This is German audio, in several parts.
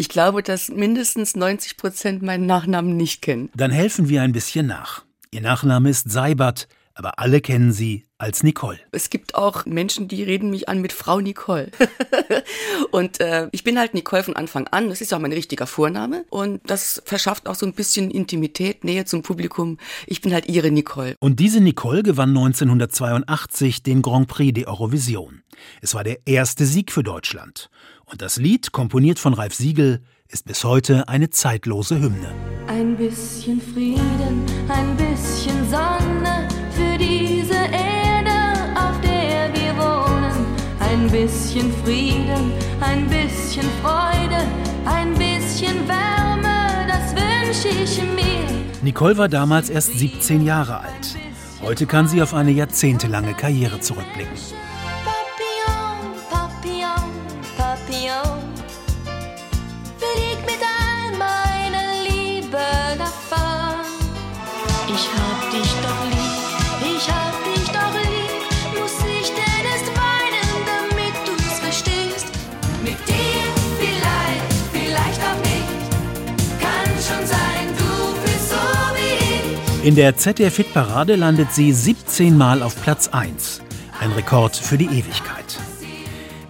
Ich glaube, dass mindestens 90 Prozent meinen Nachnamen nicht kennen. Dann helfen wir ein bisschen nach. Ihr Nachname ist Seibert, aber alle kennen sie als Nicole. Es gibt auch Menschen, die reden mich an mit Frau Nicole. und äh, ich bin halt Nicole von Anfang an. Das ist ja auch mein richtiger Vorname. Und das verschafft auch so ein bisschen Intimität, Nähe zum Publikum. Ich bin halt ihre Nicole. Und diese Nicole gewann 1982 den Grand Prix de Eurovision. Es war der erste Sieg für Deutschland. Und das Lied, komponiert von Ralf Siegel, ist bis heute eine zeitlose Hymne. Ein bisschen Frieden, ein bisschen Sonne für diese bisschen Frieden, ein bisschen Freude, ein bisschen Wärme, das wünsche ich mir. Nicole war damals erst 17 Jahre alt. Heute kann sie auf eine jahrzehntelange Karriere zurückblicken. Papillon, Papillon, Papillon. In der ZDF-Hitparade landet sie 17 Mal auf Platz 1. Ein Rekord für die Ewigkeit.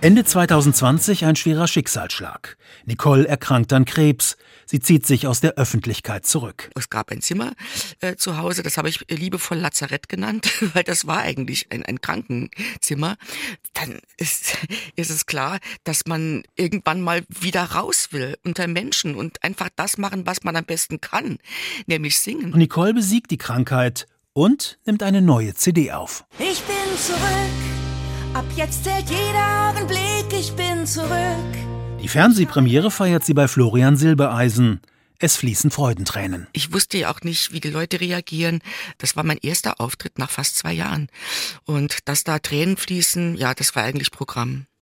Ende 2020 ein schwerer Schicksalsschlag. Nicole erkrankt an Krebs. Sie zieht sich aus der Öffentlichkeit zurück. Es gab ein Zimmer äh, zu Hause, das habe ich liebevoll Lazarett genannt, weil das war eigentlich ein, ein Krankenzimmer. Dann ist, ist es klar, dass man irgendwann mal wieder raus will unter Menschen und einfach das machen, was man am besten kann, nämlich singen. Nicole besiegt die Krankheit und nimmt eine neue CD auf. Ich bin zurück. Ab jetzt zählt jeder Augenblick. Ich bin zurück. Die Fernsehpremiere feiert sie bei Florian Silbereisen. Es fließen Freudentränen. Ich wusste ja auch nicht, wie die Leute reagieren. Das war mein erster Auftritt nach fast zwei Jahren. Und dass da Tränen fließen, ja, das war eigentlich Programm.